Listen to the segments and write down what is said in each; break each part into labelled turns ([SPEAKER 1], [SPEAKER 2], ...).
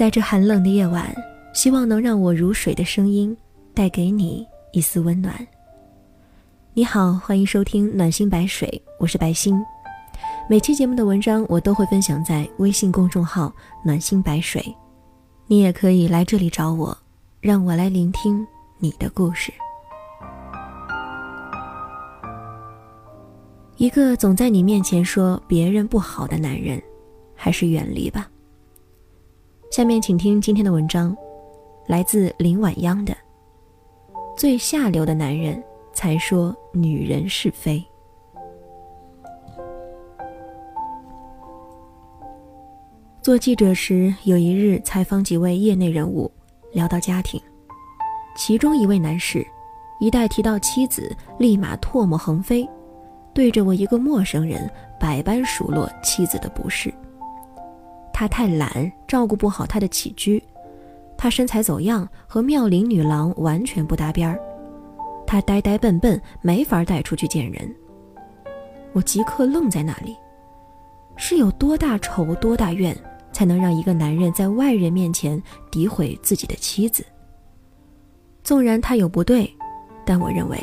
[SPEAKER 1] 在这寒冷的夜晚，希望能让我如水的声音带给你一丝温暖。你好，欢迎收听暖心白水，我是白心。每期节目的文章我都会分享在微信公众号暖心白水，你也可以来这里找我，让我来聆听你的故事。一个总在你面前说别人不好的男人，还是远离吧。下面请听今天的文章，来自林晚央的《最下流的男人才说女人是非》。做记者时，有一日采访几位业内人物，聊到家庭，其中一位男士，一旦提到妻子，立马唾沫横飞。对着我一个陌生人，百般数落妻子的不是。他太懒，照顾不好他的起居；他身材走样，和妙龄女郎完全不搭边儿；他呆呆笨笨，没法带出去见人。我即刻愣在那里，是有多大仇多大怨，才能让一个男人在外人面前诋毁自己的妻子？纵然他有不对，但我认为，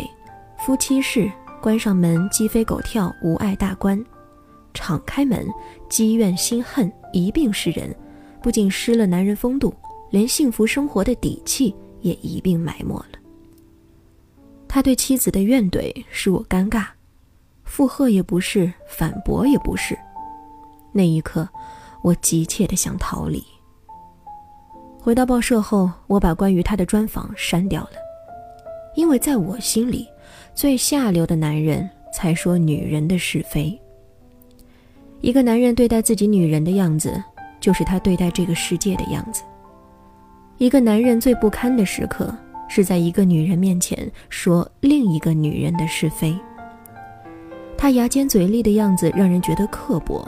[SPEAKER 1] 夫妻事。关上门，鸡飞狗跳，无碍大观；敞开门，积怨心恨一并失人，不仅失了男人风度，连幸福生活的底气也一并埋没了。他对妻子的怨怼使我尴尬，附和也不是，反驳也不是。那一刻，我急切的想逃离。回到报社后，我把关于他的专访删掉了，因为在我心里。最下流的男人才说女人的是非。一个男人对待自己女人的样子，就是他对待这个世界的样子。一个男人最不堪的时刻，是在一个女人面前说另一个女人的是非。他牙尖嘴利的样子让人觉得刻薄，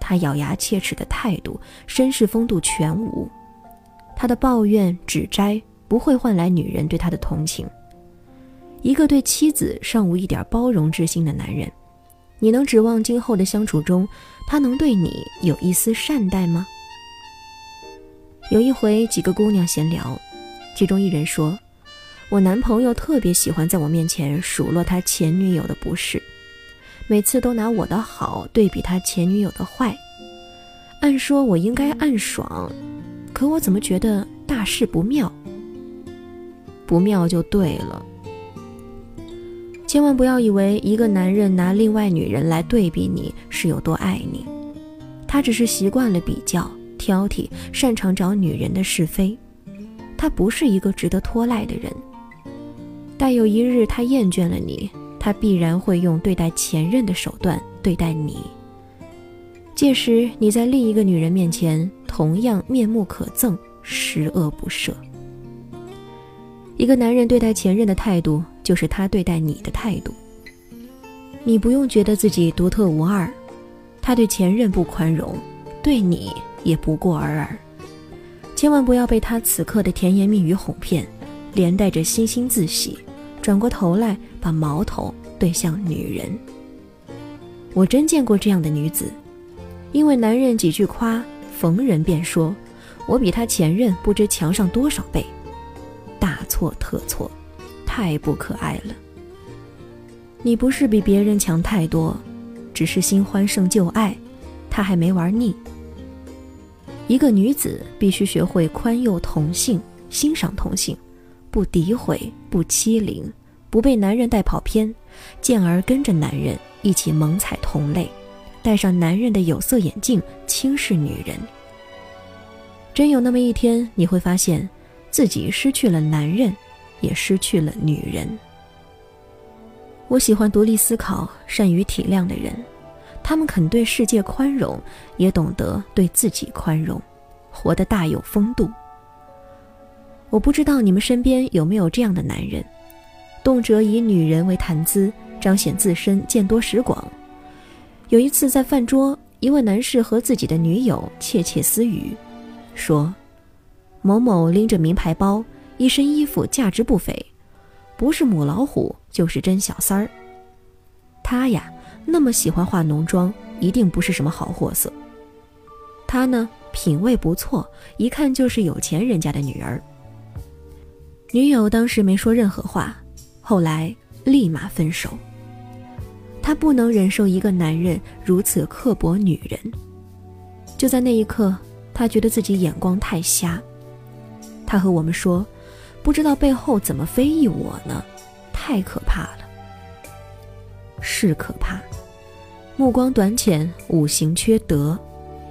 [SPEAKER 1] 他咬牙切齿的态度，绅士风度全无。他的抱怨指摘不会换来女人对他的同情。一个对妻子尚无一点包容之心的男人，你能指望今后的相处中，他能对你有一丝善待吗？有一回，几个姑娘闲聊，其中一人说：“我男朋友特别喜欢在我面前数落他前女友的不是，每次都拿我的好对比他前女友的坏。按说我应该暗爽，可我怎么觉得大事不妙？不妙就对了。”千万不要以为一个男人拿另外女人来对比你是有多爱你，他只是习惯了比较、挑剔，擅长找女人的是非。他不是一个值得拖赖的人。待有一日他厌倦了你，他必然会用对待前任的手段对待你。届时你在另一个女人面前同样面目可憎，十恶不赦。一个男人对待前任的态度。就是他对待你的态度。你不用觉得自己独特无二，他对前任不宽容，对你也不过尔尔。千万不要被他此刻的甜言蜜语哄骗，连带着惺惺自喜，转过头来把矛头对向女人。我真见过这样的女子，因为男人几句夸，逢人便说：“我比他前任不知强上多少倍。”大错特错。太不可爱了。你不是比别人强太多，只是新欢胜旧爱，他还没玩腻。一个女子必须学会宽宥同性，欣赏同性，不诋毁，不欺凌，不被男人带跑偏，进而跟着男人一起猛踩同类，戴上男人的有色眼镜，轻视女人。真有那么一天，你会发现，自己失去了男人。也失去了女人。我喜欢独立思考、善于体谅的人，他们肯对世界宽容，也懂得对自己宽容，活得大有风度。我不知道你们身边有没有这样的男人，动辄以女人为谈资，彰显自身见多识广。有一次在饭桌，一位男士和自己的女友窃窃私语，说：“某某拎着名牌包。”一身衣服价值不菲，不是母老虎就是真小三儿。他呀，那么喜欢化浓妆，一定不是什么好货色。他呢，品味不错，一看就是有钱人家的女儿。女友当时没说任何话，后来立马分手。他不能忍受一个男人如此刻薄女人。就在那一刻，他觉得自己眼光太瞎。他和我们说：“不知道背后怎么非议我呢？太可怕了。”是可怕，目光短浅，五行缺德，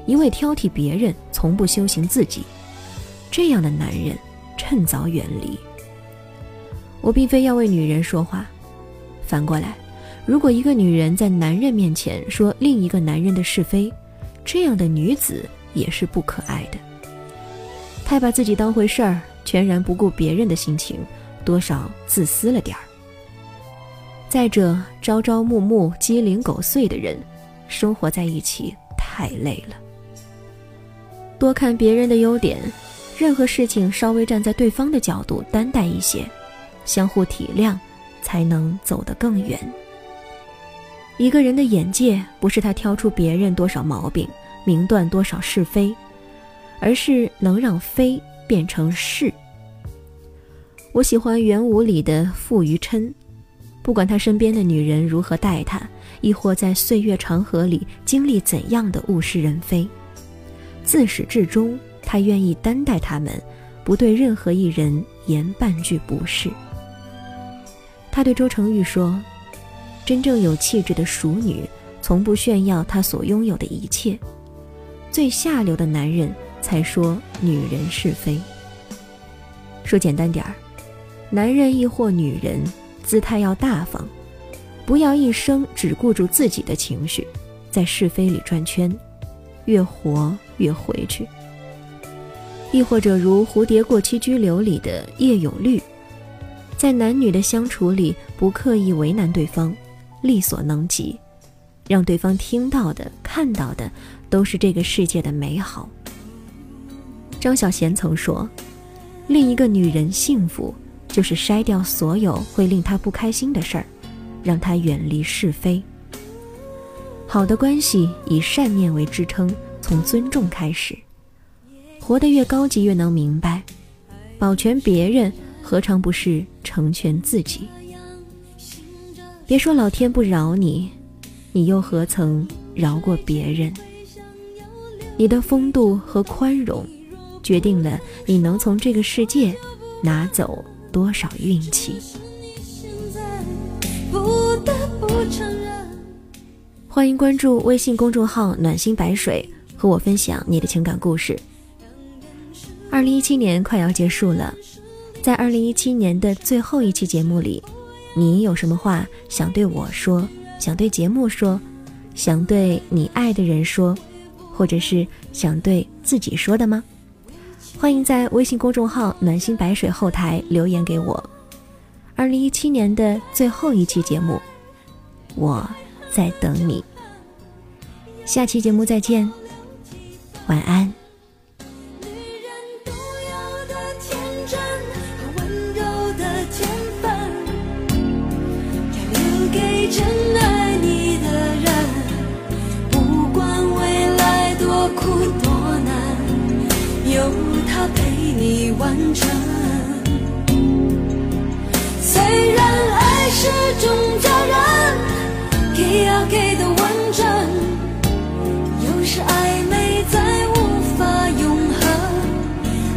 [SPEAKER 1] 一味挑剔别人，从不修行自己。这样的男人，趁早远离。我并非要为女人说话，反过来，如果一个女人在男人面前说另一个男人的是非，这样的女子也是不可爱的。太把自己当回事儿，全然不顾别人的心情，多少自私了点儿。再者，朝朝暮暮、鸡零狗碎的人，生活在一起太累了。多看别人的优点，任何事情稍微站在对方的角度担待一些，相互体谅，才能走得更远。一个人的眼界，不是他挑出别人多少毛病，明断多少是非，而是能让非变成是。我喜欢元武里的傅余琛。不管他身边的女人如何待他，亦或在岁月长河里经历怎样的物是人非，自始至终，他愿意担待他们，不对任何一人言半句不是。他对周成玉说：“真正有气质的熟女，从不炫耀她所拥有的一切；最下流的男人才说女人是非。说简单点儿，男人亦或女人。”姿态要大方，不要一生只顾住自己的情绪，在是非里转圈，越活越回去。亦或者如《蝴蝶过期居留》里的叶永绿，在男女的相处里不刻意为难对方，力所能及，让对方听到的、看到的都是这个世界的美好。张小娴曾说：“另一个女人幸福。”就是筛掉所有会令她不开心的事儿，让她远离是非。好的关系以善念为支撑，从尊重开始。活得越高级，越能明白，保全别人何尝不是成全自己？别说老天不饶你，你又何曾饶过别人？你的风度和宽容，决定了你能从这个世界拿走。多少运气？欢迎关注微信公众号“暖心白水”，和我分享你的情感故事。二零一七年快要结束了，在二零一七年的最后一期节目里，你有什么话想对我说？想对节目说？想对你爱的人说？或者是想对自己说的吗？欢迎在微信公众号“暖心白水”后台留言给我。二零一七年的最后一期节目，我在等你。下期节目再见，晚安。完成。虽然爱是种责任，给要给的完整，有时暧昧再无法永恒。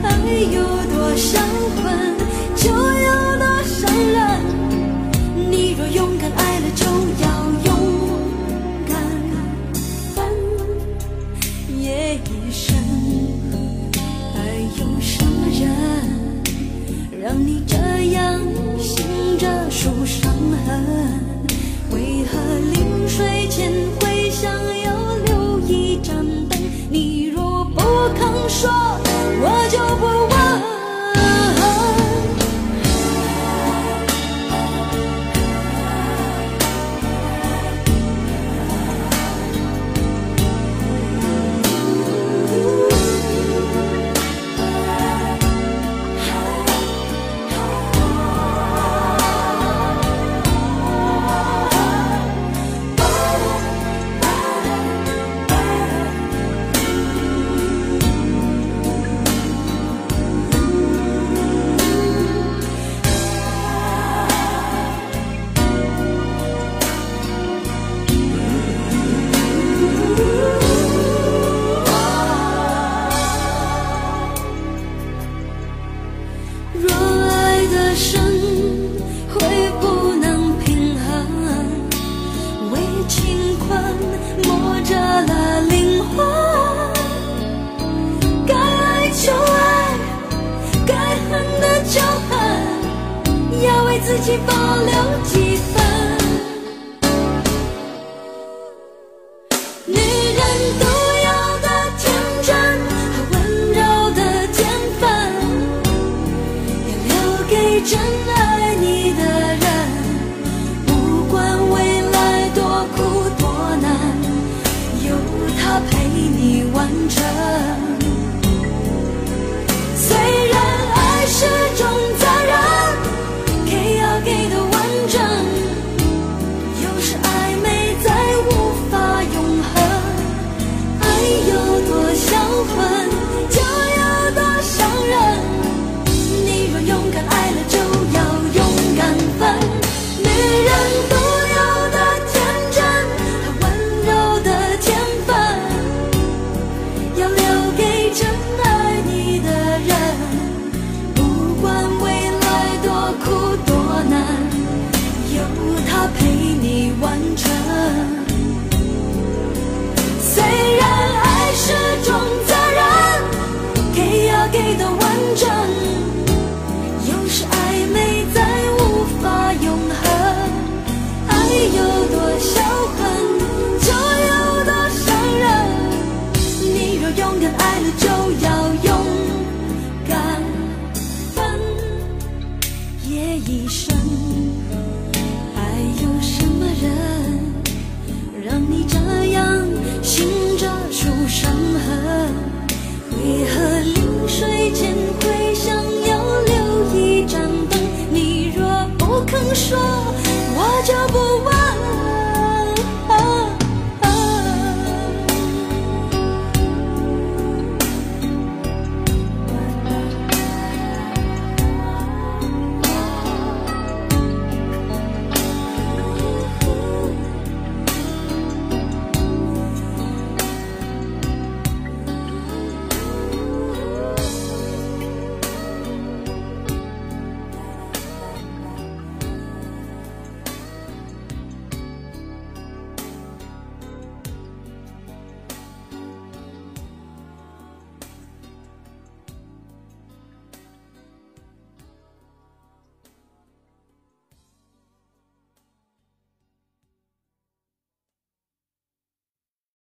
[SPEAKER 1] 爱有多伤魂，就
[SPEAKER 2] 生